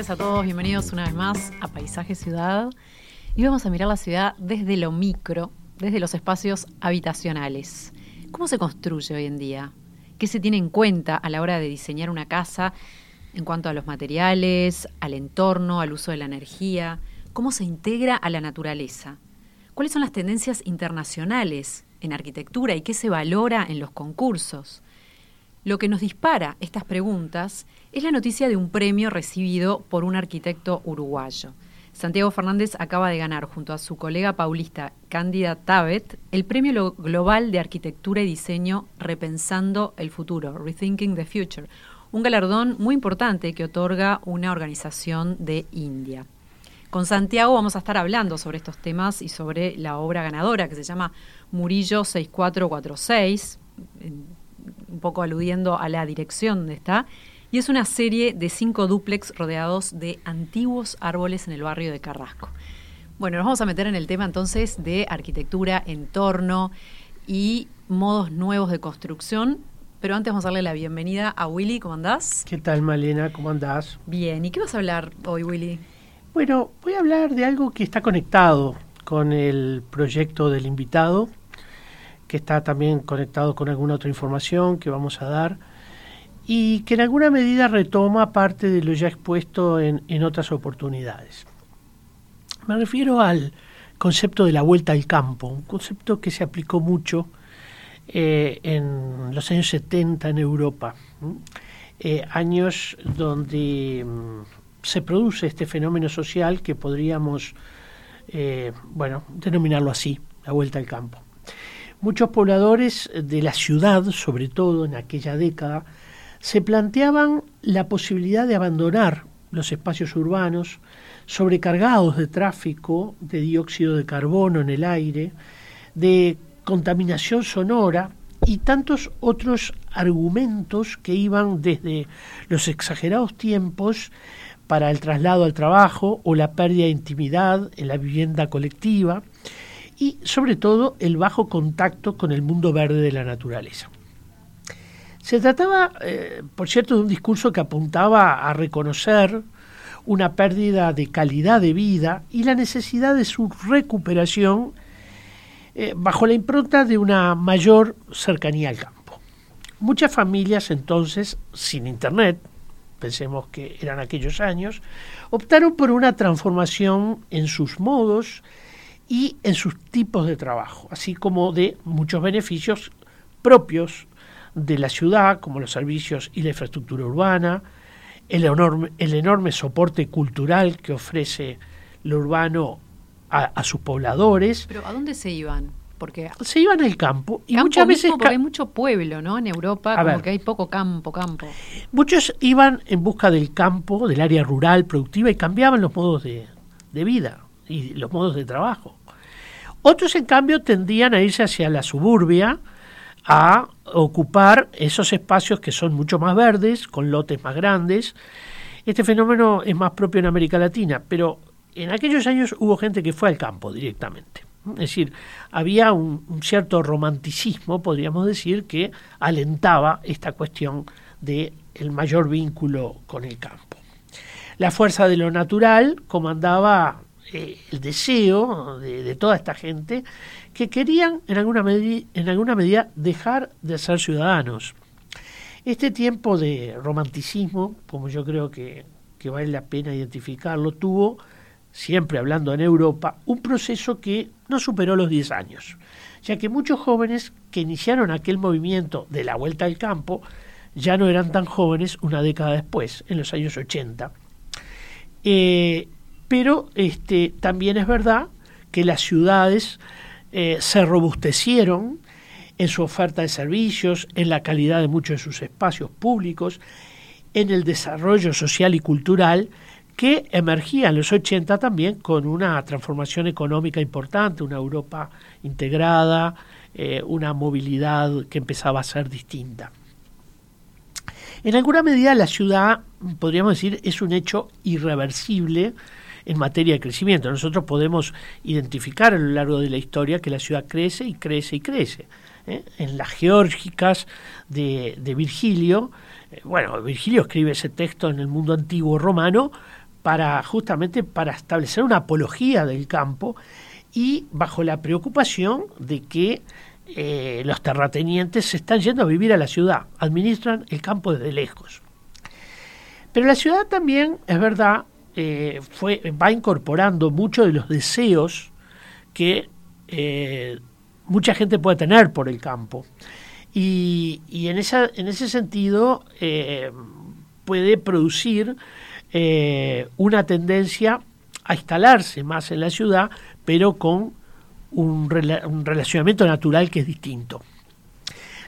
Tardes a todos, bienvenidos una vez más a Paisaje Ciudad. Y vamos a mirar la ciudad desde lo micro, desde los espacios habitacionales. ¿Cómo se construye hoy en día? ¿Qué se tiene en cuenta a la hora de diseñar una casa en cuanto a los materiales, al entorno, al uso de la energía? ¿Cómo se integra a la naturaleza? ¿Cuáles son las tendencias internacionales en arquitectura y qué se valora en los concursos? Lo que nos dispara estas preguntas es la noticia de un premio recibido por un arquitecto uruguayo. Santiago Fernández acaba de ganar junto a su colega paulista Cándida Tabet el Premio Global de Arquitectura y Diseño Repensando el Futuro, Rethinking the Future, un galardón muy importante que otorga una organización de India. Con Santiago vamos a estar hablando sobre estos temas y sobre la obra ganadora que se llama Murillo 6446, un poco aludiendo a la dirección donde está, y es una serie de cinco dúplex rodeados de antiguos árboles en el barrio de Carrasco. Bueno, nos vamos a meter en el tema entonces de arquitectura, entorno y modos nuevos de construcción. Pero antes vamos a darle la bienvenida a Willy. ¿Cómo andás? ¿Qué tal, Malena? ¿Cómo andás? Bien. ¿Y qué vas a hablar hoy, Willy? Bueno, voy a hablar de algo que está conectado con el proyecto del invitado, que está también conectado con alguna otra información que vamos a dar y que en alguna medida retoma parte de lo ya expuesto en, otras oportunidades. Me refiero al concepto de la vuelta al campo, un concepto que se aplicó mucho eh, en los años 70 en Europa, eh, años donde mm, se produce este fenómeno social que podríamos, eh, bueno, denominarlo así, la vuelta al campo. Muchos pobladores de la ciudad, sobre todo en aquella década, se planteaban la posibilidad de abandonar los espacios urbanos sobrecargados de tráfico, de dióxido de carbono en el aire, de contaminación sonora y tantos otros argumentos que iban desde los exagerados tiempos para el traslado al trabajo o la pérdida de intimidad en la vivienda colectiva y sobre todo el bajo contacto con el mundo verde de la naturaleza. Se trataba, eh, por cierto, de un discurso que apuntaba a reconocer una pérdida de calidad de vida y la necesidad de su recuperación eh, bajo la impronta de una mayor cercanía al campo. Muchas familias entonces, sin Internet, pensemos que eran aquellos años, optaron por una transformación en sus modos y en sus tipos de trabajo, así como de muchos beneficios propios de la ciudad, como los servicios y la infraestructura urbana, el enorme, el enorme soporte cultural que ofrece lo urbano a, sus pobladores. Pero ¿a dónde se iban? Porque se iban al campo y muchas veces porque hay mucho pueblo, ¿no? En Europa como que hay poco campo, campo. Muchos iban en busca del campo, del área rural productiva y cambiaban los modos de, de vida y los modos de trabajo. Otros, en cambio, tendían a irse hacia la suburbia, a ocupar esos espacios que son mucho más verdes, con lotes más grandes. Este fenómeno es más propio en América Latina, pero en aquellos años hubo gente que fue al campo directamente. Es decir, había un, cierto romanticismo, podríamos decir, que alentaba esta cuestión de el mayor vínculo con el campo. La fuerza de lo natural comandaba eh, el deseo de, toda esta gente que querían en alguna, en alguna medida dejar de ser ciudadanos. Este tiempo de romanticismo, como yo creo que, que vale la pena identificarlo, tuvo, siempre hablando en Europa, un proceso que no superó los 10 años, ya que muchos jóvenes que iniciaron aquel movimiento de la vuelta al campo ya no eran tan jóvenes una década después, en los años 80. Eh, pero este, también es verdad que las ciudades eh, se robustecieron en su oferta de servicios, en la calidad de muchos de sus espacios públicos, en el desarrollo social y cultural que emergía en los 80 también con una transformación económica importante, una Europa integrada, eh, una movilidad que empezaba a ser distinta. En alguna medida la ciudad, podríamos decir, es un hecho irreversible en materia de crecimiento. Nosotros podemos identificar a lo largo de la historia que la ciudad crece y crece y crece. ¿eh? En las geórgicas de, Virgilio, eh, bueno, Virgilio escribe ese texto en el mundo antiguo romano para justamente para establecer una apología del campo y bajo la preocupación de que eh, los terratenientes se están yendo a vivir a la ciudad, administran el campo desde lejos. Pero la ciudad también, es verdad, eh, fue, va incorporando muchos de los deseos que eh, mucha gente puede tener por el campo. Y, en, esa, en ese sentido puede producir una tendencia a instalarse más en la ciudad, pero con un, relacionamiento natural que es distinto.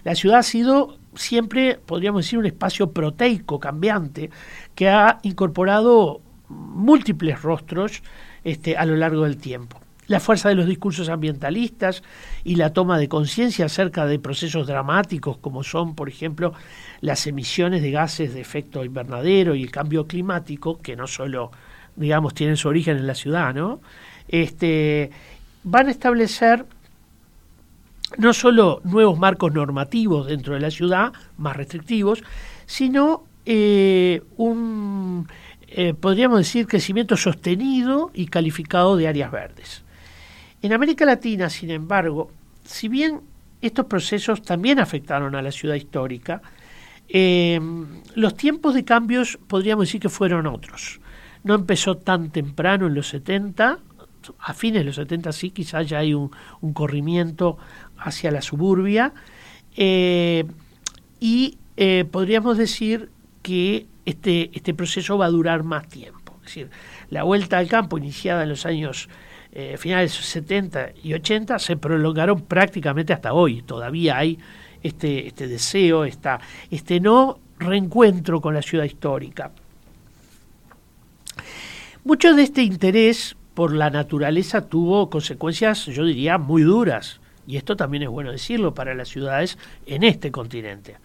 La ciudad ha sido siempre, podríamos decir, un espacio proteico, cambiante, que ha incorporado múltiples rostros este, a lo largo del tiempo. La fuerza de los discursos ambientalistas y la toma de conciencia acerca de procesos dramáticos como son, por ejemplo, las emisiones de gases de efecto invernadero y el cambio climático, que no solo, digamos, tienen su origen en la ciudad, ¿no? Este, van a establecer no solo nuevos marcos normativos dentro de la ciudad, más restrictivos, sino eh, un, eh, podríamos decir, crecimiento sostenido y calificado de áreas verdes. En América Latina, sin embargo, si bien estos procesos también afectaron a la ciudad histórica, eh, los tiempos de cambios podríamos decir que fueron otros. No empezó tan temprano en los 70, a fines de los 70 sí, quizás ya hay un, corrimiento hacia la suburbia. Eh, y podríamos decir que este, este proceso va a durar más tiempo. Es decir, la vuelta al campo iniciada en los años eh, finales 70 y 80 se prolongaron prácticamente hasta hoy. Todavía hay este, este deseo, esta, este no reencuentro con la ciudad histórica. Mucho de este interés por la naturaleza tuvo consecuencias, yo diría, muy duras. Y esto también es bueno decirlo para las ciudades en este continente.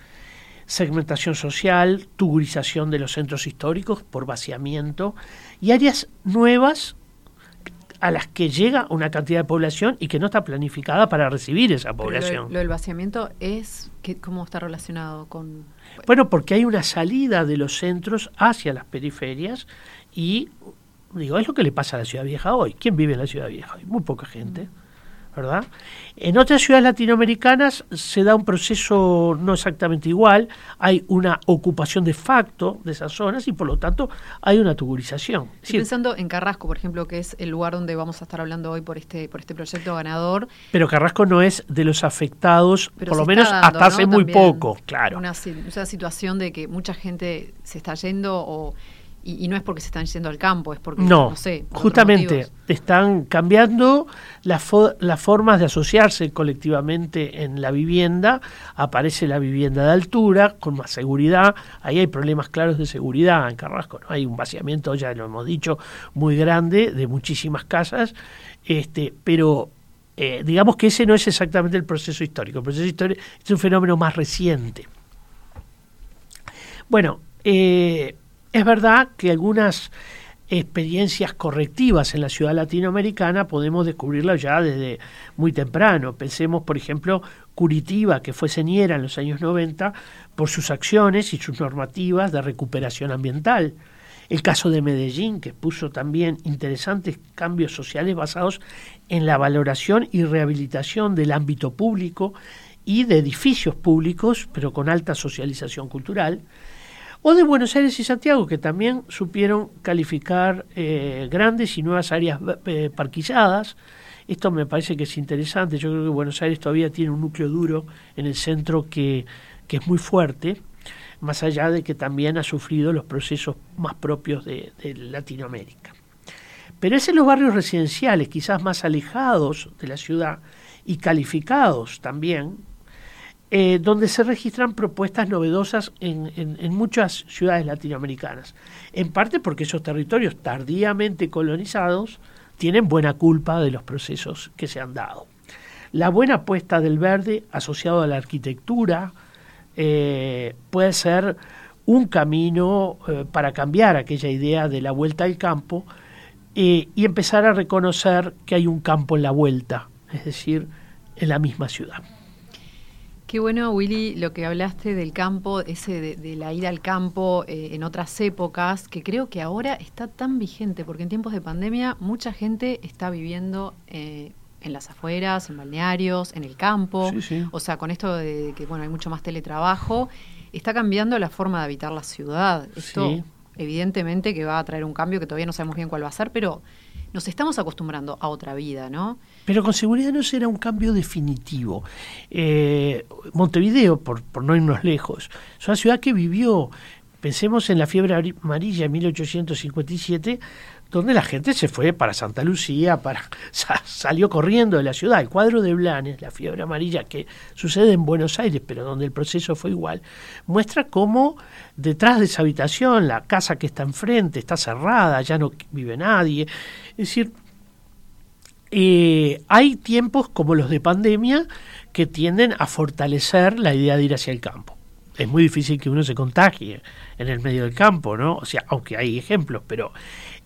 Segmentación social, tugurización de los centros históricos por vaciamiento y áreas nuevas a las que llega una cantidad de población y que no está planificada para recibir esa población. lo, del vaciamiento es cómo está relacionado con bueno porque hay una salida de los centros hacia las periferias y Digo, es lo que le pasa a la ciudad vieja hoy. ¿Quién vive en la ciudad vieja hoy? Muy poca gente. ¿Verdad? En otras ciudades latinoamericanas se da un proceso no exactamente igual, hay una ocupación de facto de esas zonas y por lo tanto hay una tugurización. Estoy pensando en Carrasco, por ejemplo, que es el lugar donde vamos a estar hablando hoy por este por este proyecto ganador. Pero Carrasco no es de los afectados, por lo menos hasta hace muy poco, claro. Una, una situación de que mucha gente se está yendo o y, no es porque se están yendo al campo, es porque, no, sé, justamente están cambiando las, las formas de asociarse colectivamente en la vivienda, aparece la vivienda de altura, con más seguridad, ahí hay problemas claros de seguridad en Carrasco, ¿no? hay un vaciamiento, ya lo hemos dicho, muy grande de muchísimas casas, este, pero eh, digamos que ese no es exactamente el proceso histórico, el proceso histórico es un fenómeno más reciente. Bueno, eh, es verdad que algunas experiencias correctivas en la ciudad latinoamericana podemos descubrirlas ya desde muy temprano. Pensemos, por ejemplo, Curitiba, que fue señera en los años 90 por sus acciones y sus normativas de recuperación ambiental. El caso de Medellín, que puso también interesantes cambios sociales basados en la valoración y rehabilitación del ámbito público y de edificios públicos, pero con alta socialización cultural o de Buenos Aires y Santiago, que también supieron calificar eh, grandes y nuevas áreas eh, parquilladas. Esto me parece que es interesante. Yo creo que Buenos Aires todavía tiene un núcleo duro en el centro que, es muy fuerte, más allá de que también ha sufrido los procesos más propios de, de Latinoamérica. Pero es en los barrios residenciales, quizás más alejados de la ciudad y calificados también, eh, donde se registran propuestas novedosas en, muchas ciudades latinoamericanas. En parte porque esos territorios tardíamente colonizados tienen buena culpa de los procesos que se han dado. La buena apuesta del verde asociado a la arquitectura eh, puede ser un camino eh, para cambiar aquella idea de la vuelta al campo y empezar a reconocer que hay un campo en la vuelta, es decir, en la misma ciudad. Qué bueno, Willy, lo que hablaste del campo, ese de, la ida al campo eh, en otras épocas, que creo que ahora está tan vigente, porque en tiempos de pandemia mucha gente está viviendo eh, en las afueras, en balnearios, en el campo. O sea, con esto de que bueno hay mucho más teletrabajo, está cambiando la forma de habitar la ciudad. Esto, evidentemente, que va a traer un cambio que todavía no sabemos bien cuál va a ser, pero nos estamos acostumbrando a otra vida, ¿no? Pero con seguridad no será un cambio definitivo. Eh, Montevideo, por, no irnos lejos, es una ciudad que vivió, pensemos en la fiebre amarilla en 1857, donde la gente se fue para Santa Lucía, para salió corriendo de la ciudad. El cuadro de Blanes, la fiebre amarilla, que sucede en Buenos Aires, pero donde el proceso fue igual, muestra cómo detrás de esa habitación, la casa que está enfrente, está cerrada, ya no vive nadie. Es decir, eh, hay tiempos como los de pandemia que tienden a fortalecer la idea de ir hacia el campo. Es muy difícil que uno se contagie en el medio del campo, ¿no? O sea, aunque hay ejemplos, pero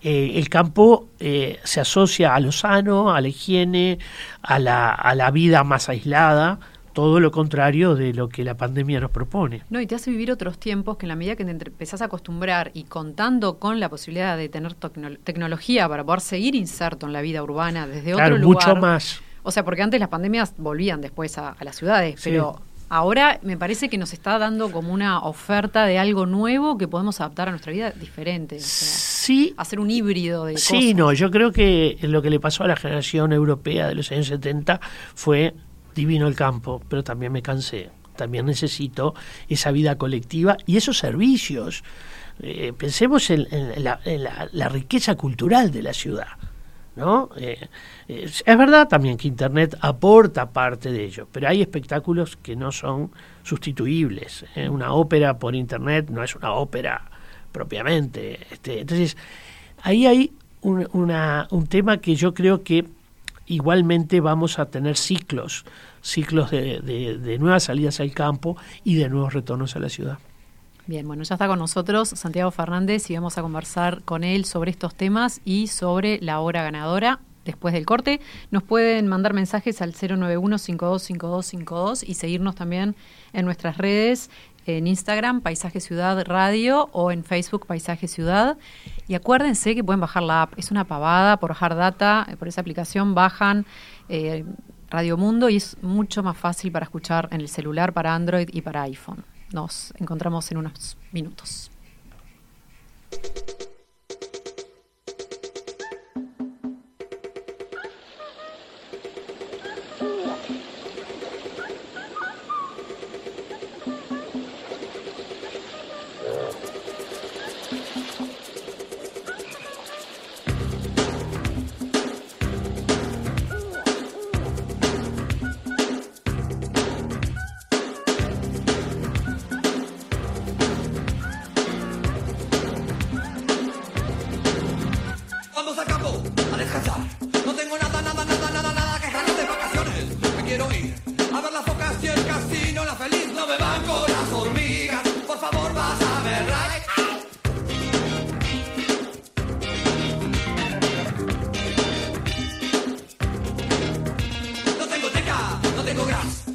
eh, el campo eh, se asocia a lo sano, a la higiene, a la, a la vida más aislada, todo lo contrario de lo que la pandemia nos propone. No, y te hace vivir otros tiempos que en la medida que te empezás a acostumbrar y contando con la posibilidad de tener tecnología para poder seguir inserto en la vida urbana desde otro lugar. mucho más. O sea, porque antes las pandemias volvían después a, las ciudades, pero Ahora me parece que nos está dando como una oferta de algo nuevo que podemos adaptar a nuestra vida diferente. sí. Hacer un híbrido de Sí, no, yo creo que lo que le pasó a la generación europea de los años 70 fue divino el campo, pero también me cansé. También necesito esa vida colectiva y esos servicios. Eh, pensemos en, la riqueza cultural de la ciudad. ¿no? Eh, es, verdad también que Internet aporta parte de ello, pero hay espectáculos que no son sustituibles. ¿eh? Una ópera por Internet no es una ópera propiamente. Este, entonces, ahí hay un, un tema que yo creo que igualmente vamos a tener ciclos, ciclos de, de nuevas salidas al campo y de nuevos retornos a la ciudad. Bien, bueno, ya está con nosotros Santiago Fernández y vamos a conversar con él sobre estos temas y sobre la hora ganadora después del corte. Nos pueden mandar mensajes al 091-525252 y seguirnos también en nuestras redes, en Instagram, Paisaje Ciudad Radio o en Facebook, Paisaje Ciudad. Y acuérdense que pueden bajar la app. Es una pavada por bajar data, por esa aplicación bajan eh, Radio Mundo y es mucho más fácil para escuchar en el celular, para Android y para iPhone. Nos encontramos en unos minutos. do graça.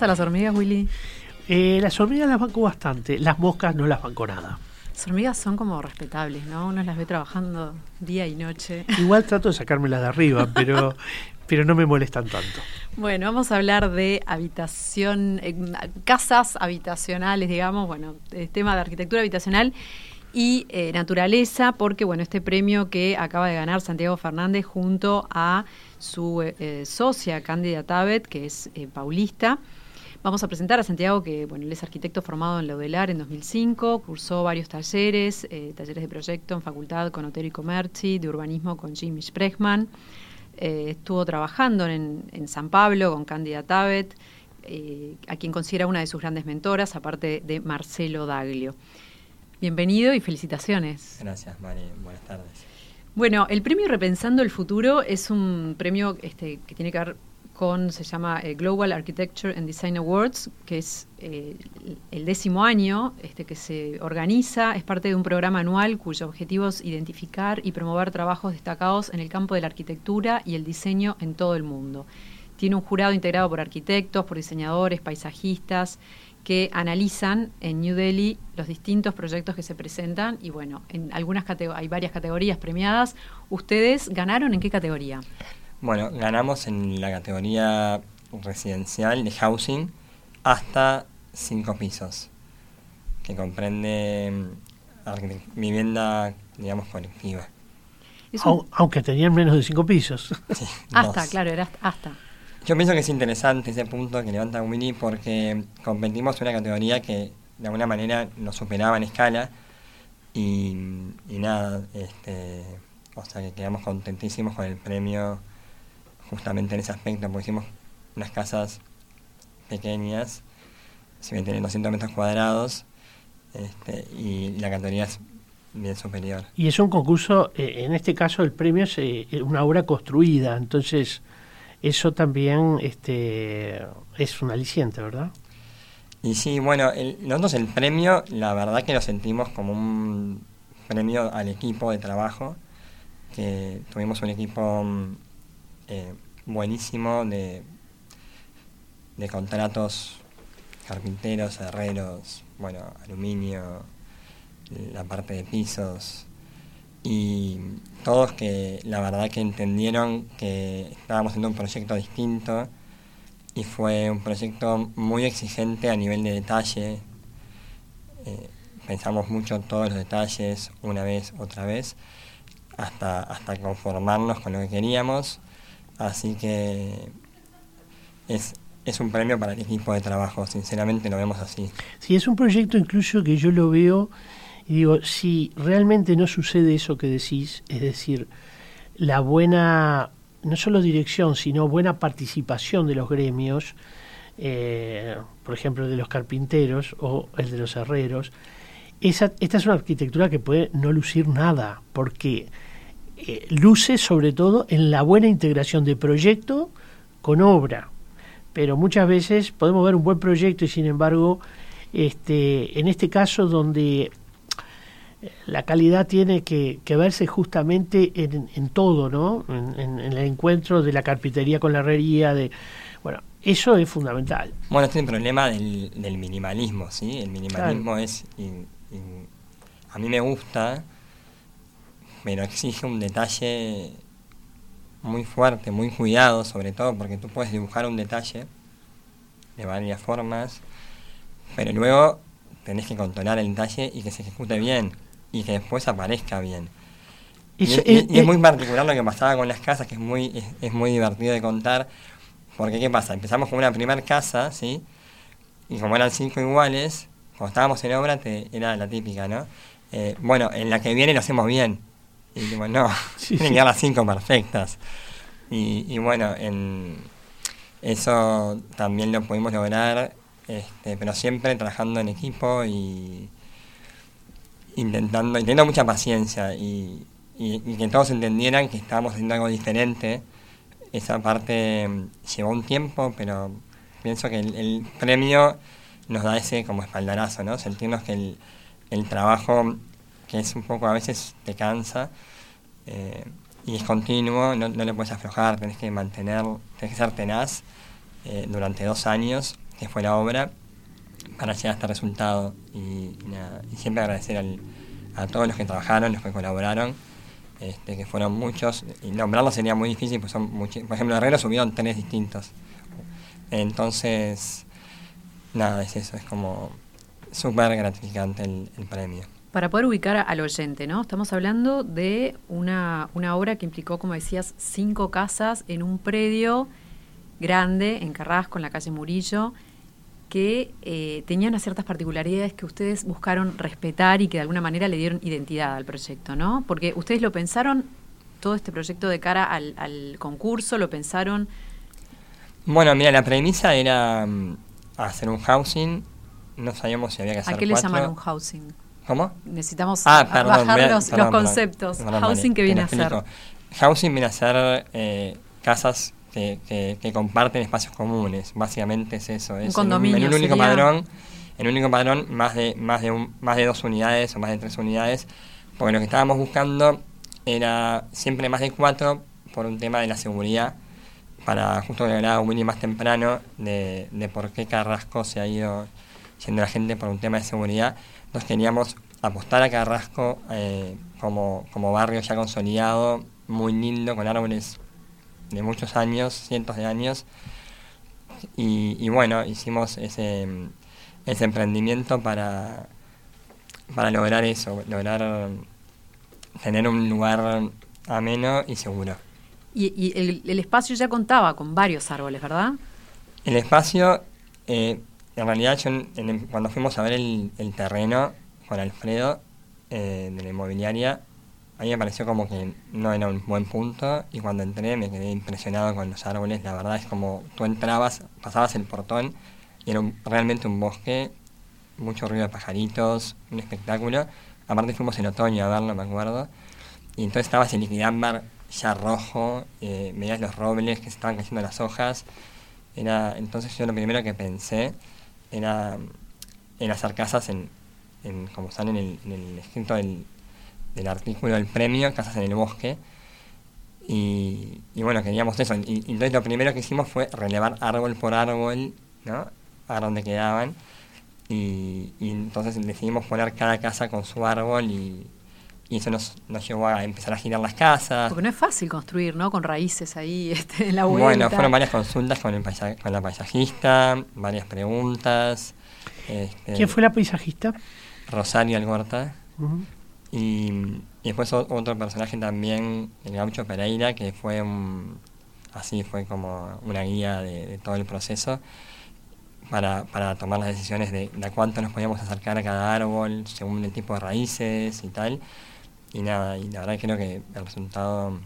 ¿Te van casa las hormigas, Willy? Eh, las hormigas las banco bastante, las moscas no las banco nada. Las hormigas son como respetables, ¿no? Uno las ve trabajando día y noche. Igual trato de sacármelas de arriba, pero, pero no me molestan tanto. Bueno, vamos a hablar de habitación, eh, casas habitacionales, digamos, bueno, tema de arquitectura habitacional y eh, naturaleza, porque bueno, este premio que acaba de ganar Santiago Fernández junto a su eh, socia Cándida Tabet, que es paulista. Vamos a presentar a Santiago, que bueno, él es arquitecto formado en Laudelar en 2005, cursó varios talleres, eh, talleres de proyecto en facultad con Otero y Comerci, de urbanismo con Jimmy Sprechman. Eh, estuvo trabajando en, en, San Pablo con Cándida Tabet, eh, a quien considera una de sus grandes mentoras, aparte de Marcelo Daglio. Bienvenido y felicitaciones. Gracias, Mari. Buenas tardes. Bueno, el premio Repensando el Futuro es un premio este, que tiene que ver con, se llama eh, Global Architecture and Design Awards, que es eh, el décimo año este, que se organiza, es parte de un programa anual cuyo objetivo es identificar y promover trabajos destacados en el campo de la arquitectura y el diseño en todo el mundo. Tiene un jurado integrado por arquitectos, por diseñadores, paisajistas, que analizan en New Delhi los distintos proyectos que se presentan y bueno, en algunas hay varias categorías premiadas. ¿Ustedes ganaron en qué categoría? Bueno, ganamos en la categoría residencial de housing hasta cinco pisos, que comprende vivienda, digamos, colectiva. Un... Aunque tenían menos de cinco pisos. Sí, hasta, dos. claro, era hasta. Yo pienso que es interesante ese punto que levanta Willy porque competimos en una categoría que de alguna manera nos superaba en escala y, y nada, este, o sea que quedamos contentísimos con el premio justamente en ese aspecto, porque hicimos unas casas pequeñas, si bien tienen 200 metros cuadrados, este, y la categoría es bien superior. Y es un concurso, eh, en este caso el premio es eh, una obra construida, entonces eso también este, es un aliciente, ¿verdad? Y sí, bueno, el, nosotros el premio, la verdad que lo sentimos como un premio al equipo de trabajo, que tuvimos un equipo eh, buenísimo de, de contratos carpinteros, herreros, bueno, aluminio, la parte de pisos, y todos que la verdad que entendieron que estábamos haciendo un proyecto distinto y fue un proyecto muy exigente a nivel de detalle. Eh, pensamos mucho en todos los detalles, una vez, otra vez, hasta, hasta conformarnos con lo que queríamos. Así que es, es un premio para el equipo de trabajo, sinceramente lo vemos así. Sí, es un proyecto incluso que yo lo veo y digo, si realmente no sucede eso que decís, es decir, la buena, no solo dirección, sino buena participación de los gremios, eh, por ejemplo, de los carpinteros o el de los herreros, esa, esta es una arquitectura que puede no lucir nada, porque eh, luce sobre todo en la buena integración de proyecto con obra. Pero muchas veces podemos ver un buen proyecto y sin embargo, este, en este caso donde la calidad tiene que, que verse justamente en, en todo, ¿no? En, en, el encuentro de la carpintería con la herrería, de bueno, eso es fundamental. Bueno, este es el problema del, del minimalismo, ¿sí? El minimalismo claro. es, y, y, a mí me gusta, pero exige un detalle muy fuerte, muy cuidado, sobre todo porque tú puedes dibujar un detalle de varias formas, pero luego tenés que controlar el detalle y que se ejecute bien y que después aparezca bien. Y, y, y, y, es muy particular lo que pasaba con las casas, que es muy, es, es, muy divertido de contar, porque ¿qué pasa? Empezamos con una primera casa, ¿sí? Y como eran cinco iguales, cuando estábamos en obra, te, era la típica, ¿no? Eh, bueno, en la que viene lo hacemos bien. Y digo, no, sí, tienen que dar las cinco perfectas. Y, y bueno, en eso también lo pudimos lograr, este, pero siempre trabajando en equipo y intentando, teniendo mucha paciencia y, y, y, que todos entendieran que estábamos haciendo algo diferente. Esa parte mm, llevó un tiempo, pero pienso que el, el premio nos da ese como espaldarazo, ¿no? Sentirnos que el, el trabajo, que es un poco a veces te cansa, eh, y es continuo, no, no le puedes aflojar, tenés que mantener, tenés que ser tenaz eh, durante dos años, que fue la obra, para llegar a este resultado. Y, siempre agradecer a todos los que trabajaron, los que colaboraron, este, que fueron muchos, y nombrarlos sería muy difícil, pues son muchos, por ejemplo, Herrero subieron tres distintos. Entonces, nada, es eso, es como súper gratificante el premio. Para poder ubicar al oyente, ¿no? Estamos hablando de una, una obra que implicó, como decías, cinco casas en un predio grande en Carrasco, en la calle Murillo, que eh, tenían ciertas particularidades que ustedes buscaron respetar y que de alguna manera le dieron identidad al proyecto, ¿no? Porque ustedes lo pensaron, todo este proyecto de cara al, al concurso, lo pensaron... Bueno, mira, la premisa era mm, hacer un housing, no sabíamos si había que hacer ¿A qué le llaman un housing? ¿Cómo? Necesitamos Ah, perdón, bajar los, perdón, los conceptos. Perdón, housing te viene a explico. Housing viene a ser eh, casas que, que- que comparten espacios comunes. Básicamente es eso. Es en condominio En un, único sería. padrón, en un único padrón, más de, más, de un, más de dos unidades o más de tres unidades. Porque lo que estábamos buscando era siempre más de cuatro por un tema de la seguridad. Para justo que hablaba Willy más temprano, de, de por qué Carrasco se ha ido yendo la gente por un tema de seguridad. Entonces queríamos apostar a Carrasco eh, como, como barrio ya consolidado, muy lindo, con árboles de muchos años, cientos de años. Y, y bueno, hicimos ese, ese emprendimiento para, para lograr eso, lograr tener un lugar ameno y seguro. Y, y el, el espacio ya contaba con varios árboles, ¿verdad? El espacio, eh, en realidad, yo en- en cuando fuimos a ver el, terreno con Alfredo eh, de la inmobiliaria, a mí me pareció como que no era un buen punto y cuando entré me quedé impresionado con los árboles. La verdad es como tú entrabas, pasabas el portón y era un- realmente un bosque, mucho ruido de pajaritos, un espectáculo. Aparte fuimos en otoño a verlo, me acuerdo. Y entonces estaba ese liquidámbar ya rojo, eh, veías los robles que estaban cayendo las hojas. Era, entonces yo lo primero que pensé era en hacer casas en, en como sale en el, en el escrito del, del artículo del premio, casas en el bosque. Y, y bueno, queríamos eso. Y, entonces lo primero que hicimos fue relevar árbol por árbol, ¿no? A donde quedaban. Y, y entonces decidimos poner cada casa con su árbol y, y eso nos, nos llevó a empezar a girar las casas. Porque no es fácil construir, ¿no? Con raíces ahí este, en la vuelta. Bueno, fueron varias consultas con, el paisa- con la paisajista, varias preguntas. este, ¿Quién fue la paisajista? Rosario Algorta. Y, y después otro personaje también, el Gaucho Pereira, que fue un, así, fue como una guía de, de todo el proceso para, para tomar las decisiones de, de a cuánto nos podíamos acercar a cada árbol, según el tipo de raíces y tal. Y nada, y la verdad creo que el resultado,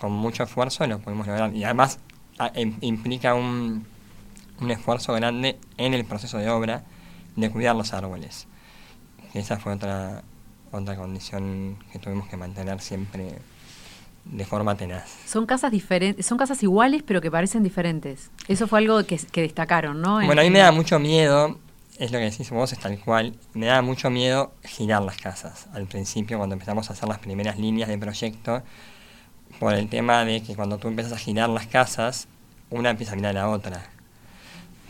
con mucho esfuerzo, lo pudimos lograr. Y además a- im- implica un, un esfuerzo grande en el proceso de obra de cuidar los árboles. Esa fue otra, otra condición que tuvimos que mantener siempre de forma tenaz. Son casas diferentes, son casas iguales pero que parecen diferentes. Eso fue algo que, que destacaron, ¿no? En- Bueno, a mí me da mucho miedo, es lo que decís vos, es tal cual, me da mucho miedo girar las casas al principio cuando empezamos a hacer las primeras líneas de proyecto, por el tema de que cuando tú empiezas a girar las casas, una empieza a mirar a la otra.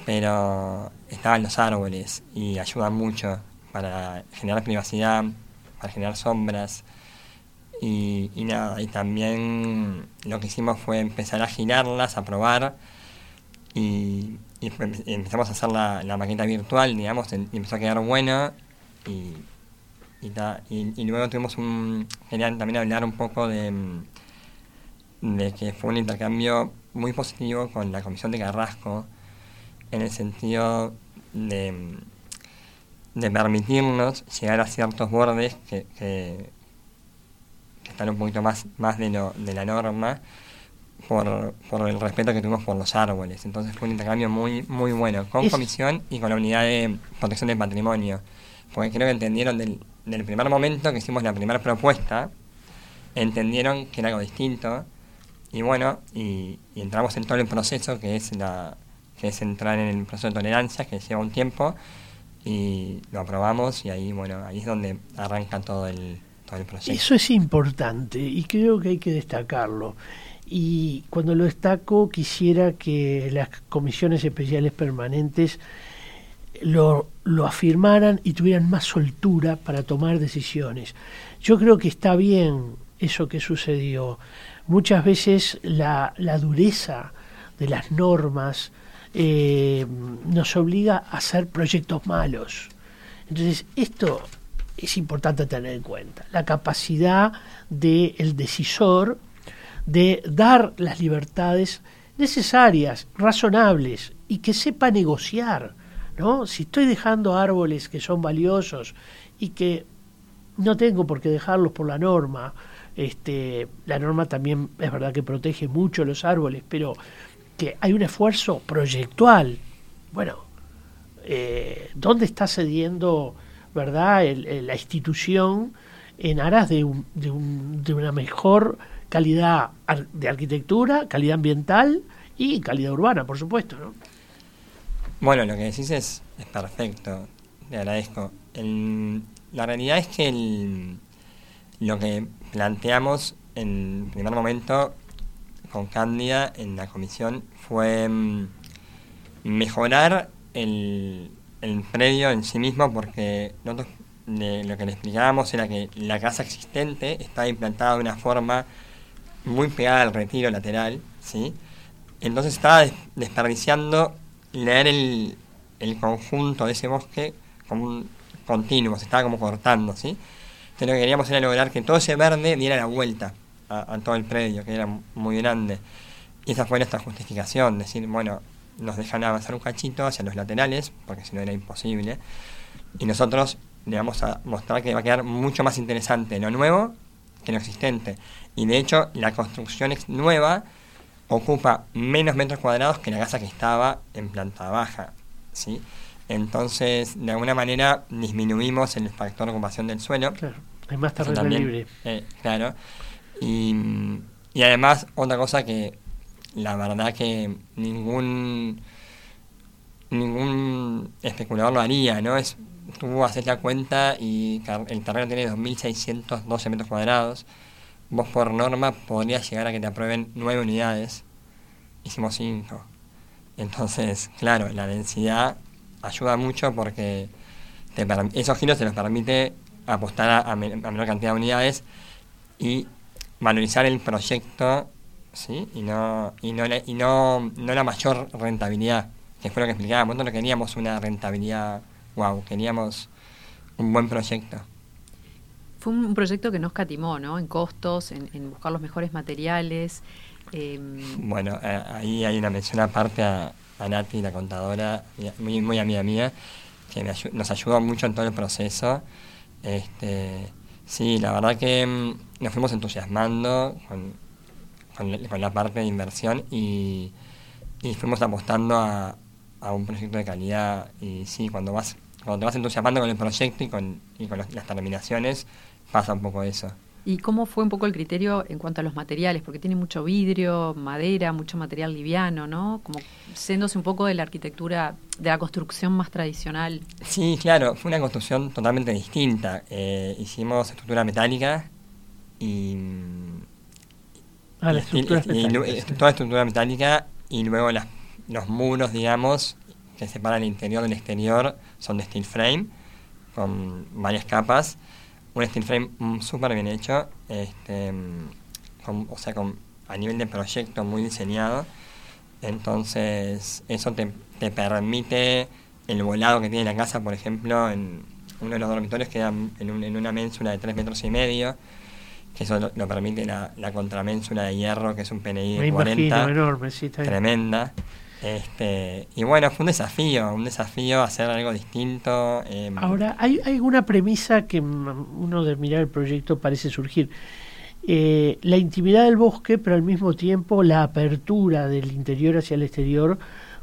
Pero estaban los árboles y ayudan mucho para generar privacidad, para generar sombras. Y, y nada, y también lo que hicimos fue empezar a girarlas, a probar y, y empe- empezamos a hacer la, la maqueta virtual, digamos, y empezó a quedar bueno y, luego tuvimos un... Querían también hablar un poco de, de que fue un intercambio muy positivo con la Comisión de Carrasco en el sentido de, de permitirnos llegar a ciertos bordes que, que, que están un poquito más, más de, lo, de la norma por, por el respeto que tuvimos por los árboles. Entonces fue un intercambio muy, muy bueno con comisión y con la unidad de protección del patrimonio. Porque creo que entendieron del, del primer momento que hicimos la primera propuesta, entendieron que era algo distinto y bueno, y, y entramos en todo el proceso que es la que es entrar en el proceso de tolerancia, que lleva un tiempo, y lo aprobamos y ahí, bueno, ahí es donde arranca todo el, Eso es importante y creo que hay que destacarlo. Y cuando lo destaco, quisiera que las comisiones especiales permanentes lo, lo afirmaran y tuvieran más soltura para tomar decisiones. Yo creo que está bien eso que sucedió. Muchas veces la, la dureza de las normas eh, nos obliga a hacer proyectos malos. Entonces, esto es importante tener en cuenta. La capacidad del decisor de dar las libertades necesarias, razonables y que sepa negociar. ¿no? Si estoy dejando árboles que son valiosos y que no tengo por qué dejarlos por la norma, este, la norma también es verdad que protege mucho los árboles, pero que hay un esfuerzo proyectual. Bueno, eh, ¿dónde está cediendo verdad la institución en aras de, un, de, un, de una mejor calidad de arquitectura, calidad ambiental y calidad urbana, por supuesto? ¿no? Bueno, lo que decís es, perfecto, te agradezco. El, la realidad es que el, lo que planteamos en primer momento con Cándida en la comisión fue mm, mejorar el, el predio en sí mismo porque nosotros lo que le explicábamos era que la casa existente estaba implantada de una forma muy pegada al retiro lateral, ¿sí? Entonces estaba desperdiciando leer el, el conjunto de ese bosque como un continuo, se estaba como cortando, ¿sí? Entonces lo que queríamos era lograr que todo ese verde diera la vuelta a, todo el predio, que era muy grande. Y esa fue nuestra justificación, decir, bueno, nos dejan avanzar un cachito hacia los laterales, porque si no era imposible, y nosotros le vamos a mostrar que va a quedar mucho más interesante lo nuevo que lo existente. Y de hecho, la construcción nueva ocupa menos metros cuadrados que la casa que estaba en planta baja. ¿sí? Entonces, de alguna manera, disminuimos el factor de ocupación del suelo. Claro, hay más terreno libre. Eh, claro. Y, y además, otra cosa que la verdad que ningún ningún especulador lo haría, ¿no? Es, tú haces la cuenta y el terreno tiene 2.612 metros cuadrados. Vos por norma podrías llegar a que te aprueben 9 unidades. Hicimos 5. Entonces, claro, la densidad ayuda mucho porque esos giros te los permite apostar a menor cantidad de unidades y valorizar el proyecto ¿sí? y, no, y, no, y no, no la mayor rentabilidad, que fue lo que explicábamos. Nosotros no queríamos una rentabilidad wow, queríamos un buen proyecto. Fue un proyecto que nos catimó, ¿no? En costos, en, buscar los mejores materiales. Em, bueno, eh, ahí hay una mención aparte a, a Nati, la contadora, muy, muy amiga mía, que nos ayudó mucho en todo el proceso. Este, Sí, la verdad que mm, nos fuimos entusiasmando con, con, la parte de inversión y, fuimos apostando a, a, un proyecto de calidad. Y sí, cuando vas cuando te vas entusiasmando con el proyecto y con, y con las terminaciones, pasa un poco eso. ¿Y cómo fue un poco el criterio en cuanto a los materiales? Porque tiene mucho vidrio, madera, mucho material liviano, ¿no? Como siéndose un poco de la arquitectura, de la construcción más tradicional. Sí, claro, fue una construcción totalmente distinta. Eh, hicimos estructura metálica y... Ah, la estructura Toda estructura metálica y luego las, los muros, digamos, que separan el interior del exterior, son de steel frame, con varias capas. Un steel frame mm, súper bien hecho, este, mm, o sea, con, a nivel de proyecto muy diseñado. Entonces, eso te, te, permite el volado que tiene la casa, por ejemplo, en uno de los dormitorios queda en, un, en una ménsula de 3 metros y medio, que eso lo, permite la, la contraménsula de hierro, que es un PNI de 40, enorme, tremenda. Este, y bueno, fue un desafío, un desafío hacer algo distinto. Em, Ahora, hay, hay una premisa que uno de mirar el proyecto parece surgir. Eh, la intimidad del bosque, pero al mismo tiempo la apertura del interior hacia el exterior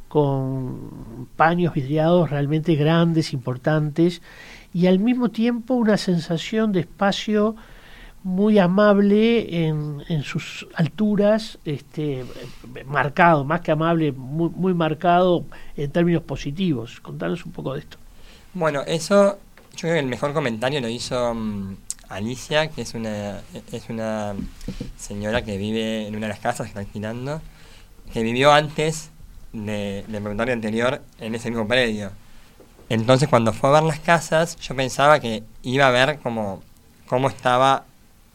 con paños vidriados realmente grandes, importantes, y al mismo tiempo una sensación de espacio muy amable en, en sus alturas, este, marcado, más que amable, muy, muy marcado en términos positivos. Contanos un poco de esto. Bueno, eso yo creo que el mejor comentario lo hizo mm, Alicia, que es una, es una señora que vive en una de las casas que está alquilando, que vivió antes de, del propietario anterior en ese mismo predio. Entonces cuando fue a ver las casas, yo pensaba que iba a ver cómo, cómo estaba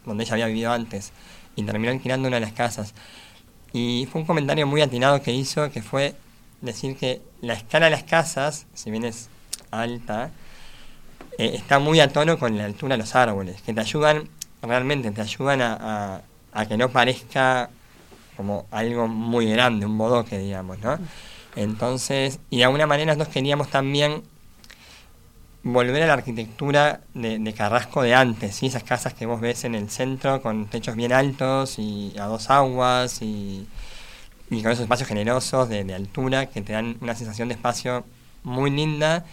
donde ella había vivido antes. Y terminó alquilando una de las casas. Y fue un comentario muy atinado que hizo, que fue decir que la escala de las casas, si bien es alta, eh, está muy a tono con la altura de los árboles, que te ayudan, realmente te ayudan a, que no parezca como algo muy grande, un bodoque, digamos, ¿no? Entonces, y de alguna manera nosotros queríamos también volver a la arquitectura de, de Carrasco de antes, ¿sí? esas casas que vos ves en el centro con techos bien altos y a dos aguas y, con esos espacios generosos de, de altura que te dan una sensación de espacio muy linda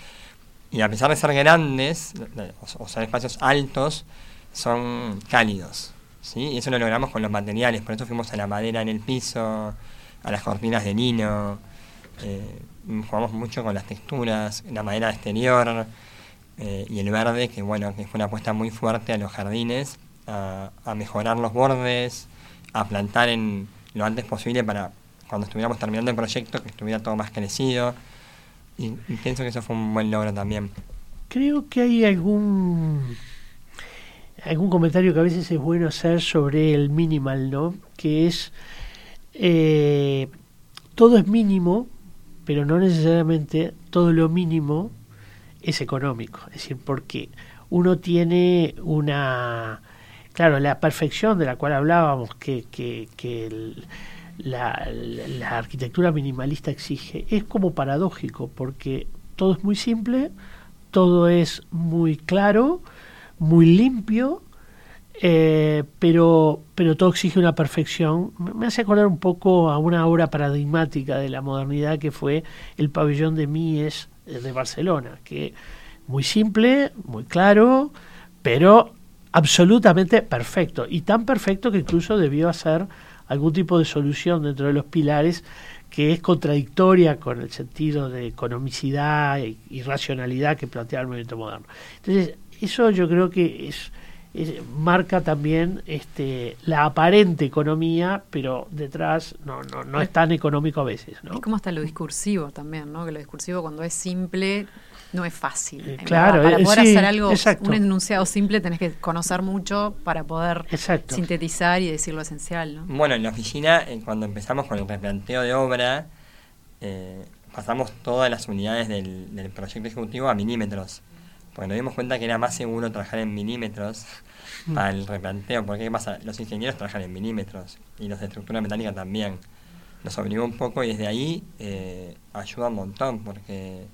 y a pesar de ser grandes, o, o ser espacios altos, son cálidos. ¿sí? Y eso lo logramos con los materiales, por eso fuimos a la madera en el piso, a las cortinas de lino, eh, jugamos mucho con las texturas, la madera exterior eh, y el verde, que bueno, que fue una apuesta muy fuerte a los jardines, a, mejorar los bordes, a plantar en lo antes posible para cuando estuviéramos terminando el proyecto que estuviera todo más crecido. Y, y pienso que eso fue un buen logro también. Creo que hay algún algún comentario que a veces es bueno hacer sobre el minimal, ¿no? Que es eh, todo es mínimo, pero no necesariamente todo lo mínimo es económico. Es decir, porque uno tiene una claro, la perfección de la cual hablábamos que, la, arquitectura minimalista exige, es como paradójico, porque todo es muy simple, todo es muy claro, muy limpio, eh, pero, pero todo exige una perfección. Me hace acordar un poco a una obra paradigmática de la modernidad que fue el pabellón de Mies de Barcelona, que muy simple, muy claro, pero absolutamente perfecto, y tan perfecto que incluso debió hacer algún tipo de solución dentro de los pilares que es contradictoria con el sentido de economicidad y racionalidad que plantea el movimiento moderno. Entonces, eso yo creo que es, es, marca también este, la aparente economía, pero detrás no, no, no es tan económico a veces. ¿no? Es como hasta lo discursivo también, ¿no? que lo discursivo cuando es simple no es fácil. Eh, claro, para eh, poder sí, hacer algo, exacto. un enunciado simple, tenés que conocer mucho para poder Exacto. sintetizar y decir lo esencial. ¿no? Bueno, en la oficina, eh, cuando empezamos con el replanteo de obra, eh, pasamos todas las unidades del, del, proyecto ejecutivo a milímetros. Porque nos dimos cuenta que era más seguro trabajar en milímetros. Para el replanteo. Porque ¿qué pasa? Los ingenieros trabajan en milímetros y los de estructura metálica también. Nos obligó un poco y desde ahí eh, ayuda un montón porque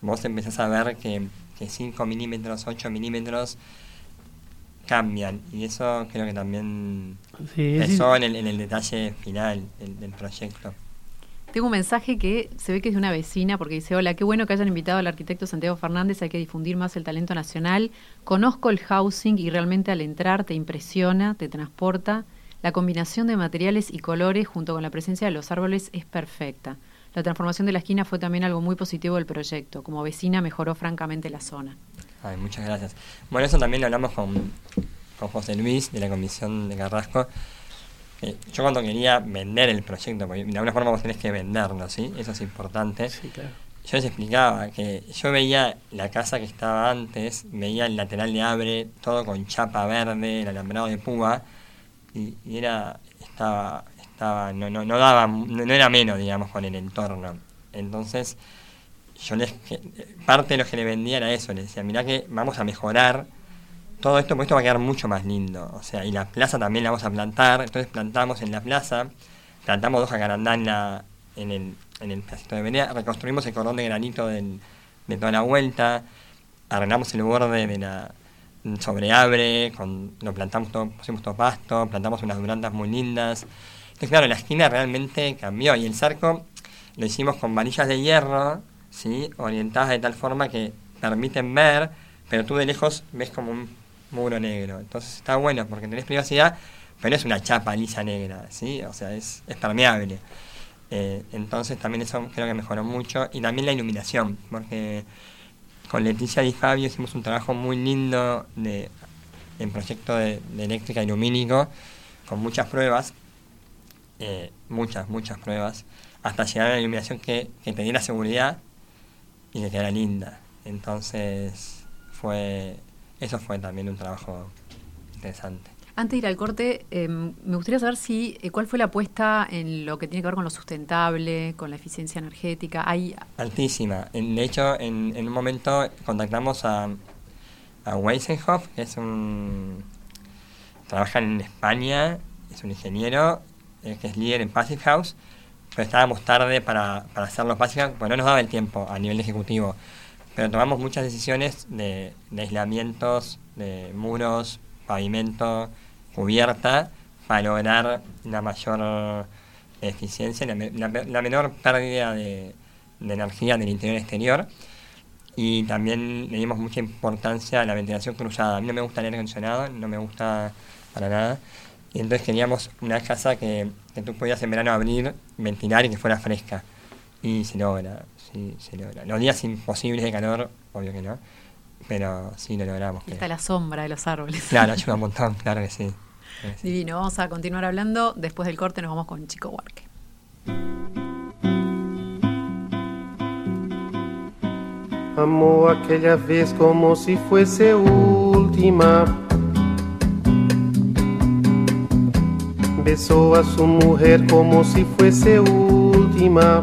vos empezás a ver que, que 5 milímetros, 8 milímetros cambian y eso creo que también sí, pesó sí. en, el, en, el, detalle final del, del, proyecto. Tengo un mensaje que se ve que es de una vecina porque dice, hola, qué bueno que hayan invitado al arquitecto Santiago Fernández, hay que difundir más el talento nacional. Conozco el housing y realmente al entrar te impresiona, te transporta. La combinación de materiales y colores junto con la presencia de los árboles es perfecta. La transformación de la esquina fue también algo muy positivo del proyecto. Como vecina mejoró francamente la zona. Ay, muchas gracias. Bueno, eso también lo hablamos con, con José Luis de la Comisión de Carrasco. Eh, yo cuando quería vender el proyecto, porque de alguna forma vos tenés que venderlo, ¿sí? Eso es importante. Sí, claro. Yo les explicaba que yo veía la casa que estaba antes, veía el lateral de abre, todo con chapa verde, el alambrado de púa, y, y era, estaba, estaba, no, no, no daba, no, no, era menos, digamos, con el entorno. Entonces, yo les, parte de lo que le vendía era eso, les decía, mirá que vamos a mejorar todo esto, porque esto va a quedar mucho más lindo. O sea, y la plaza también la vamos a plantar, entonces plantamos en la plaza, plantamos dos jacarandá en, el, en el pedacito de vereda, reconstruimos el cordón de granito del, de toda la vuelta, arreglamos el borde de la sobreabre, con, lo plantamos todo, pusimos todo pasto, plantamos unas durantas muy lindas. Entonces, claro, la esquina realmente cambió y el cerco lo hicimos con varillas de hierro, ¿sí? orientadas de tal forma que permiten ver, pero tú de lejos ves como un muro negro. Entonces está bueno porque tenés privacidad, pero es una chapa lisa negra, ¿sí? O sea, es, es permeable. Eh, entonces también eso creo que mejoró mucho. Y también la iluminación, porque con Leticia y Fabio hicimos un trabajo muy lindo de, en proyecto de, eléctrica y lumínico, con muchas pruebas, eh, muchas, muchas pruebas, hasta llegar a la iluminación que, que te diera seguridad y que quedara linda. Entonces fue eso fue también un trabajo interesante. Antes de ir al corte, em, me gustaría saber si eh, cuál fue la apuesta en lo que tiene que ver con lo sustentable, con la eficiencia energética. Hay... Altísima. de hecho, en, un momento contactamos a, a Weisenhoff, que es un... trabaja en España, es un ingeniero, eh, que es líder en Passive House, pero estábamos tarde para, para hacer los Passive House, pues no nos daba el tiempo a nivel ejecutivo. Pero tomamos muchas decisiones de, aislamientos, de muros, pavimento, cubierta para lograr la mayor eficiencia, la, menor pérdida de, energía del interior exterior. Y también le dimos mucha importancia a la ventilación cruzada. A mí no me gusta el aire acondicionado, no me gusta para nada. Y entonces queríamos una casa que, que tú podías en verano abrir, ventilar y que fuera fresca. Y se logra, sí, se logra. Los días imposibles de calor, obvio que no, pero sí lo logramos. Está la sombra de los árboles. Claro, ayuda un montón, claro que sí. Divino, vamos a continuar hablando. Después del corte nos vamos con Chico Huarque. Amó aquella vez como si fuese última. Besó a su mujer como si fuese última.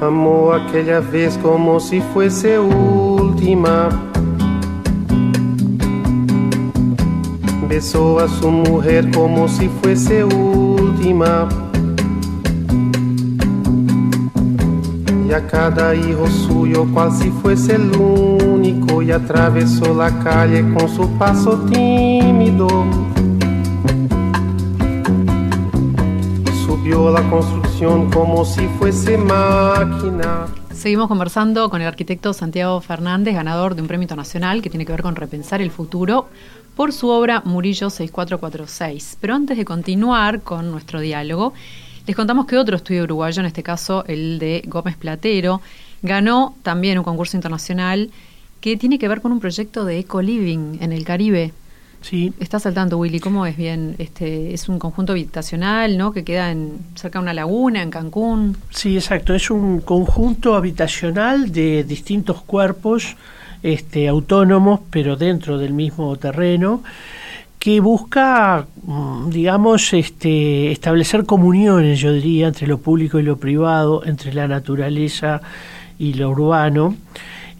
Amó aquella vez como si fuese última. Besó a su mujer como si fuese última. Y a cada hijo suyo cual si fuese el único y atravesó la calle con su paso tímido. Subió la construcción como si fuese máquina. Seguimos conversando con el arquitecto Santiago Fernández, ganador de un premio internacional que tiene que ver con repensar el futuro por su obra Murillo 6446. Pero antes de continuar con nuestro diálogo, les contamos que otro estudio uruguayo, en este caso el de Gómez Platero, ganó también un concurso internacional que tiene que ver con un proyecto de eco-living en el Caribe. Sí. Estás al tanto, Willy, ¿cómo es bien? Este, es un conjunto habitacional, ¿no? Que queda en, cerca de una laguna, en Cancún. Sí, exacto. Es un conjunto habitacional de distintos cuerpos este, autónomos, pero dentro del mismo terreno, que busca, mm, digamos, este, establecer comuniones, yo diría, entre lo público y lo privado, entre la naturaleza y lo urbano.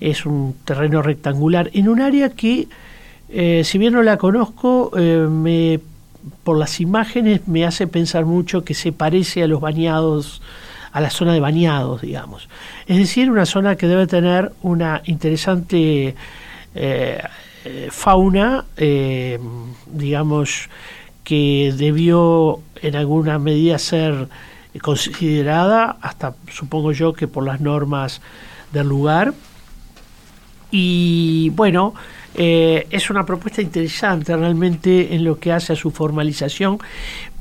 Es un terreno rectangular en un área que eh, si bien no la conozco, eh, me, por las imágenes me hace pensar mucho que se parece a los bañados, a la zona de bañados, digamos. Es decir, una zona que debe tener una interesante eh, fauna, digamos, que debió en alguna medida ser considerada, hasta supongo yo que por las normas del lugar. Y bueno, eh, es una propuesta interesante realmente en lo que hace a su formalización.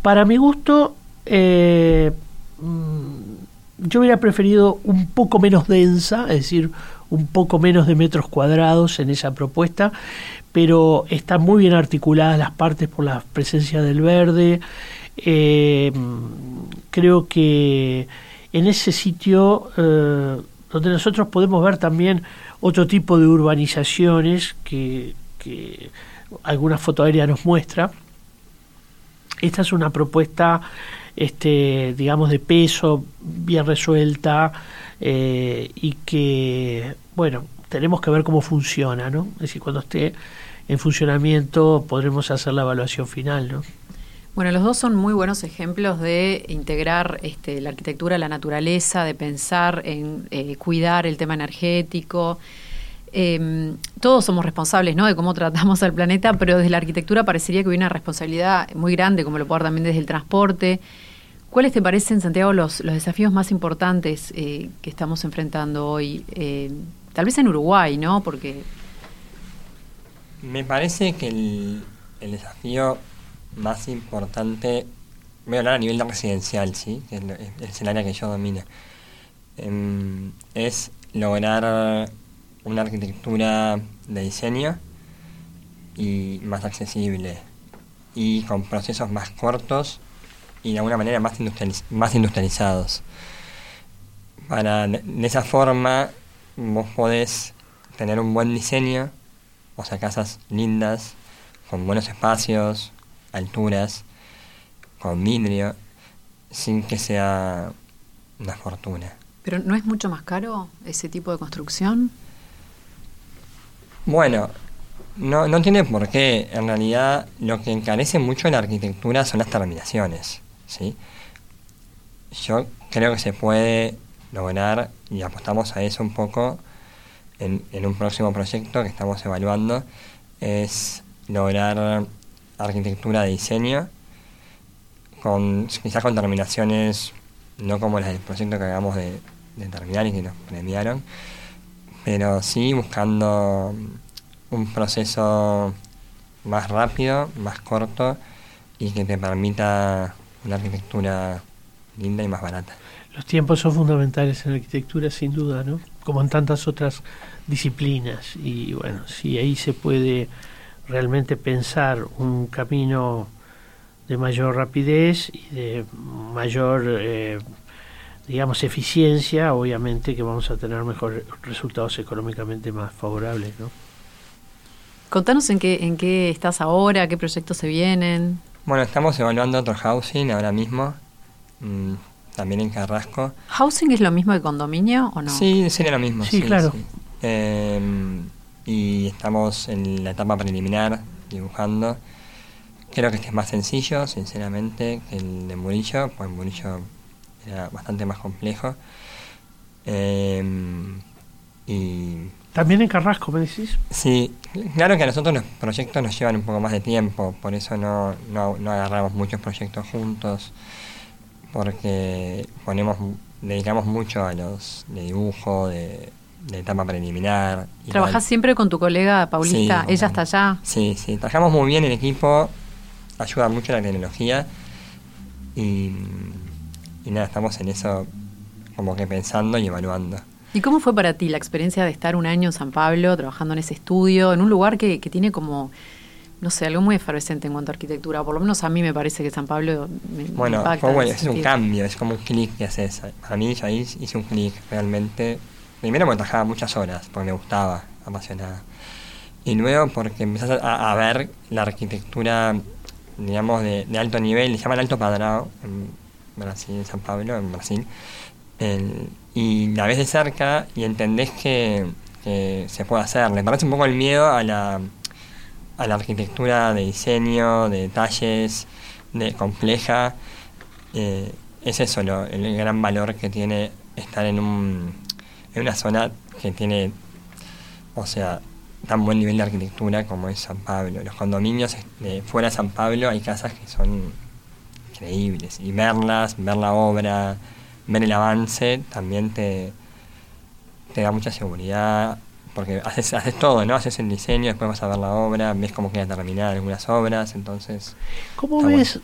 Para mi gusto, eh, mm, yo hubiera preferido un poco menos densa, es decir, un poco menos de metros cuadrados en esa propuesta, pero están muy bien articuladas las partes por la presencia del verde. Eh, creo que en ese sitio donde nosotros podemos ver también otro tipo de urbanizaciones que, alguna foto aérea nos muestra. Esta es una propuesta, este, digamos, de peso, bien resuelta eh, y que, bueno, tenemos que ver cómo funciona, ¿no? Es decir, cuando esté en funcionamiento podremos hacer la evaluación final, ¿no? Bueno, los dos son muy buenos ejemplos de integrar este, la arquitectura la naturaleza, de pensar en eh, cuidar el tema energético. Em, todos somos responsables ¿no? de cómo tratamos al planeta, pero desde la arquitectura parecería que hay una responsabilidad muy grande, como lo puedo dar también desde el transporte. ¿Cuáles te parecen, Santiago, los, los desafíos más importantes eh, que estamos enfrentando hoy? Eh, tal vez en Uruguay, ¿no? Porque... Me parece que el, el desafío más importante, voy a hablar a nivel residencial, ¿sí? es el, área que yo domino, em, es lograr una arquitectura de diseño y más accesible y con procesos más cortos y de alguna manera más, más industrializados. Para, de esa forma vos podés tener un buen diseño, o sea, casas lindas, con buenos espacios, alturas, con vidrio, sin que sea una fortuna. ¿Pero no es mucho más caro ese tipo de construcción? Bueno, no, no tiene por qué. En realidad, lo que encarece mucho la arquitectura son las terminaciones. ¿sí? Yo creo que se puede lograr, y apostamos a eso un poco en, en un próximo proyecto que estamos evaluando, es lograr arquitectura de diseño, con quizás con terminaciones no como las del proyecto que acabamos de, terminar y que nos premiaron, pero sí buscando un proceso más rápido, más corto y que te permita una arquitectura linda y más barata. Los tiempos son fundamentales en arquitectura, sin duda, ¿no? Como en tantas otras disciplinas. Y bueno, si ahí se puede realmente pensar un camino de mayor rapidez y de mayor, eh, digamos, eficiencia, obviamente que vamos a tener mejores resultados económicamente más favorables, ¿no? Contanos en qué, en qué estás ahora, qué proyectos se vienen. Bueno, estamos evaluando otro housing ahora mismo, mm, también en Carrasco. ¿Housing es lo mismo que condominio o no? Sí, sería lo mismo. Sí, claro. Em, y estamos en la etapa preliminar dibujando. Creo que este es más sencillo, sinceramente, que el de Murillo, pues Murillo era bastante más complejo. Em, y ¿También en Carrasco, me decís? Sí, claro que a nosotros los proyectos nos llevan un poco más de tiempo, por eso no, no, no agarramos muchos proyectos juntos, porque ponemos dedicamos mucho a los de dibujo, de, de etapa preliminar. ¿Trabajas siempre con tu colega Paulita? ¿Ella está allá? Sí, sí, trabajamos muy bien en equipo, ayuda mucho la tecnología y, y nada, estamos en eso como que pensando y evaluando. ¿Y cómo fue para ti la experiencia de estar un año en San Pablo, trabajando en ese estudio, en un lugar que, que tiene como, no sé, algo muy efervescente en cuanto a arquitectura? Por lo menos a mí me parece que San Pablo me, bueno, es un cambio, es como un clic que haces. Para mí ahí hice un clic realmente Primero porque trabajaba muchas horas, porque me gustaba, apasionada. Y luego porque empezás a, ver la arquitectura, digamos, de, alto nivel, le llaman Alto Padrao, en Brasil, en San Pablo, en Brasil. y la ves de cerca y entendés que, se puede hacer. Le parece un poco el miedo a la, a la arquitectura de diseño, de detalles, de compleja. Eh, es eso lo, el gran valor que tiene estar en un en una zona que tiene, o sea, tan buen nivel de arquitectura como es San Pablo. Los condominios de fuera de San Pablo hay casas que son increíbles y verlas, ver la obra, ver el avance también te, te da mucha seguridad porque haces, haces todo, ¿no? Haces el diseño, después vas a ver la obra, ves cómo queda terminada algunas obras, entonces... ¿Cómo ves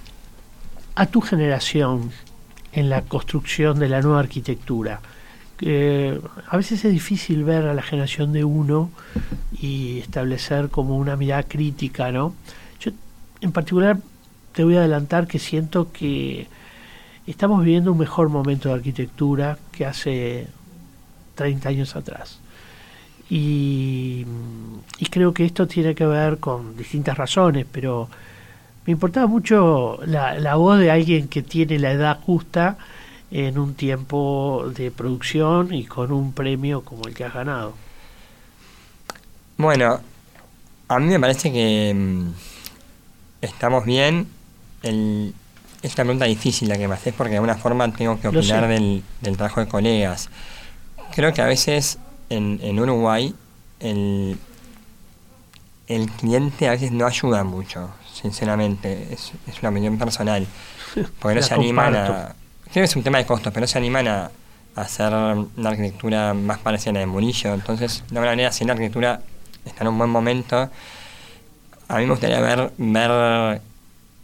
a tu generación en la construcción de la nueva arquitectura? A veces es difícil ver a la generación de uno y establecer como una mirada crítica, ¿no? Yo en particular te voy a adelantar que siento que estamos viviendo un mejor momento de arquitectura que hace 30 años atrás. Y, creo que esto tiene que ver con distintas razones, pero me importaba mucho la voz de alguien que tiene la edad justa en un tiempo de producción y con un premio como el que has ganado. Bueno, a mí me parece que mm, estamos bien. El, es una pregunta difícil la que me haces porque de alguna forma tengo que opinar del, del trabajo de colegas. Creo que a veces en, en Uruguay el, el cliente a veces no ayuda mucho, sinceramente. Es, es una opinión personal. Porque no se animan comparto. a... Creo es un tema de costos, pero no se animan a, hacer una arquitectura más parecida a la de Murillo. Entonces, de alguna manera, si la arquitectura está en un buen momento, a mí me gustaría ver, ver, ver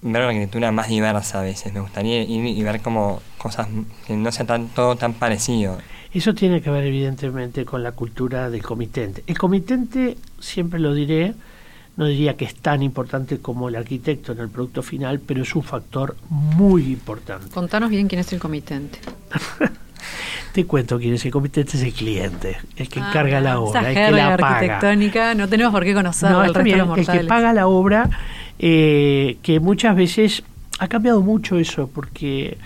una arquitectura más diversa a veces. Me gustaría ir y ver como cosas que no sea tanto tan parecido. Eso tiene que ver evidentemente con la cultura del comitente. El comitente, siempre lo diré, no diría que es tan importante como el arquitecto en el producto final, pero es un factor muy importante. Contanos bien quién es el comitente. Te cuento quién es el comitente, es el cliente, el que encarga Ah, la obra, el que la paga. arquitectónica, no tenemos por qué conocer No, el de el que paga la obra, eh, que muchas veces ha cambiado mucho eso, porque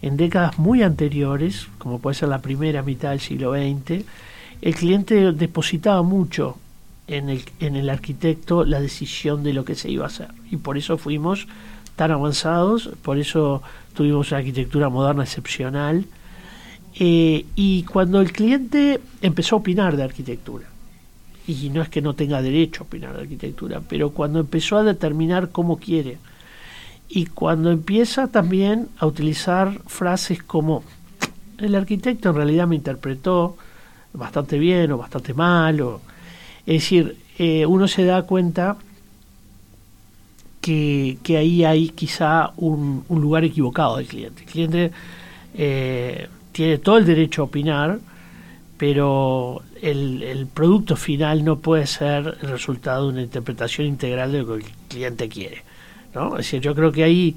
en décadas muy anteriores, como puede ser la primera mitad del siglo XX, el cliente depositaba mucho en el, en el arquitecto la decisión de lo que se iba a hacer. Y por eso fuimos tan avanzados, por eso tuvimos una arquitectura moderna excepcional. Eh, y cuando el cliente empezó a opinar de arquitectura, y no es que no tenga derecho a opinar de arquitectura, pero cuando empezó a determinar cómo quiere, y cuando empieza también a utilizar frases como el arquitecto en realidad me interpretó bastante bien o bastante mal, o, es decir, eh, uno se da cuenta que, que ahí hay quizá un, un lugar equivocado del cliente. El cliente eh, tiene todo el derecho a opinar, pero el, el producto final no puede ser el resultado de una interpretación integral de lo que el cliente quiere. ¿no? Es decir, yo creo que ahí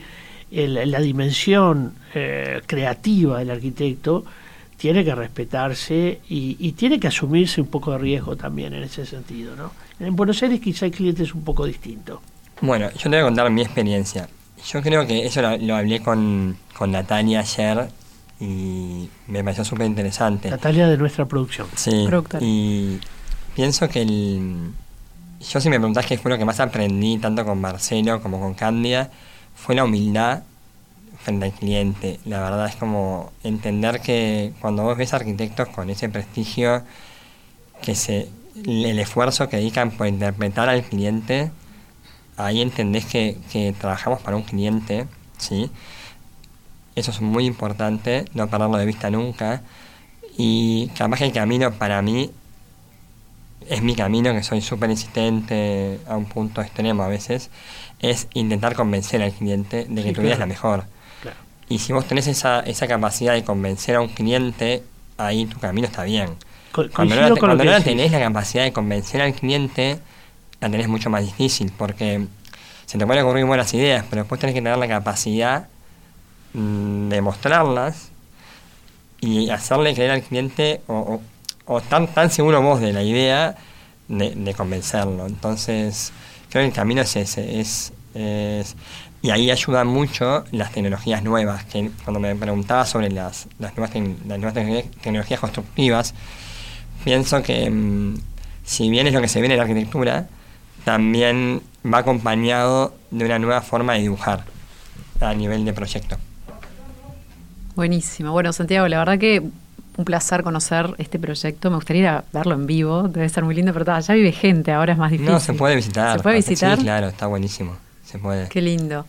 la dimensión eh, creativa del arquitecto tiene que respetarse y, y tiene que asumirse un poco de riesgo también en ese sentido. ¿no? En Buenos Aires quizá el cliente es un poco distinto. Bueno, yo te voy a contar mi experiencia. Yo creo que eso lo, lo hablé con, con Natalia ayer y me pareció súper interesante. Natalia de nuestra producción. Sí, y pienso que el... Yo si me preguntás qué fue lo que más aprendí, tanto con Marcelo como con Candia, fue la humildad frente al cliente. La verdad es como entender que cuando vos ves arquitectos con ese prestigio, que se el esfuerzo que dedican por interpretar al cliente, ahí entendés que, que trabajamos para un cliente, ¿sí? Eso es muy importante, no perderlo de vista nunca. Y capaz que el camino para mí es mi camino, que soy súper insistente a un punto extremo a veces, es intentar convencer al cliente de que Sí, tu vida es la mejor. Y si vos tenés esa, esa capacidad de convencer a un cliente, ahí tu camino está bien. Co- Cuando no, cuando no tenés la capacidad de convencer al cliente, la tenés mucho más difícil, porque se te pueden ocurrir buenas ideas, pero después tenés que tener la capacidad mm, de mostrarlas y hacerle creer al cliente o, o, o estar tan seguro vos de la idea de, de convencerlo. Entonces, creo que el camino es ese. Es, es- y ahí ayudan mucho las tecnologías nuevas. Que cuando me preguntaba sobre las, las nuevas, las nuevas tecnologías- tecnologías constructivas, pienso que mm, si bien es lo que se ve en la arquitectura, también va acompañado de una nueva forma de dibujar a nivel de proyecto. Buenísimo. Bueno, Santiago, la verdad que un placer conocer este proyecto. Me gustaría ir a verlo en vivo. Debe ser muy lindo, pero ya vive gente, ahora es más difícil. No, se puede visitar. ¿Se puede visitar? Sí, claro, está buenísimo. Se puede. Qué lindo.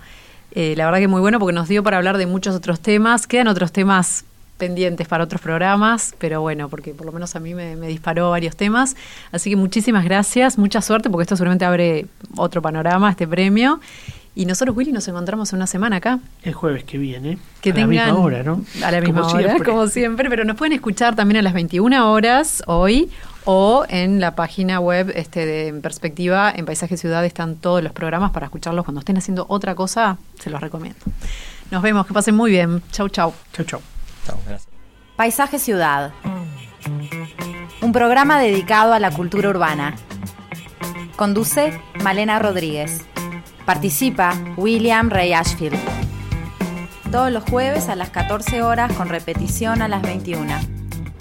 Eh, la verdad que muy bueno porque nos dio para hablar de muchos otros temas. Quedan otros temas pendientes para otros programas, pero bueno, porque por lo menos a mí me, me disparó varios temas. Así que muchísimas gracias, mucha suerte, porque esto seguramente abre otro panorama, este premio. Y nosotros, Willy, nos encontramos en una semana acá. El jueves que viene, Que a tengan, la misma hora, ¿no? A la misma Como hora, siempre. como siempre, pero nos pueden escuchar también a las 21 horas hoy o en la página web este de En Perspectiva, en Paisaje Ciudad están todos los programas para escucharlos cuando estén haciendo otra cosa, se los recomiendo. Nos vemos, que pasen muy bien. Chau, chau. Chau, chau. Chao, gracias. Paisaje Ciudad. Un programa dedicado a la cultura urbana. Conduce Malena Rodríguez. Participa William Ray Ashfield. Todos los jueves a las 14 horas con repetición a las 21.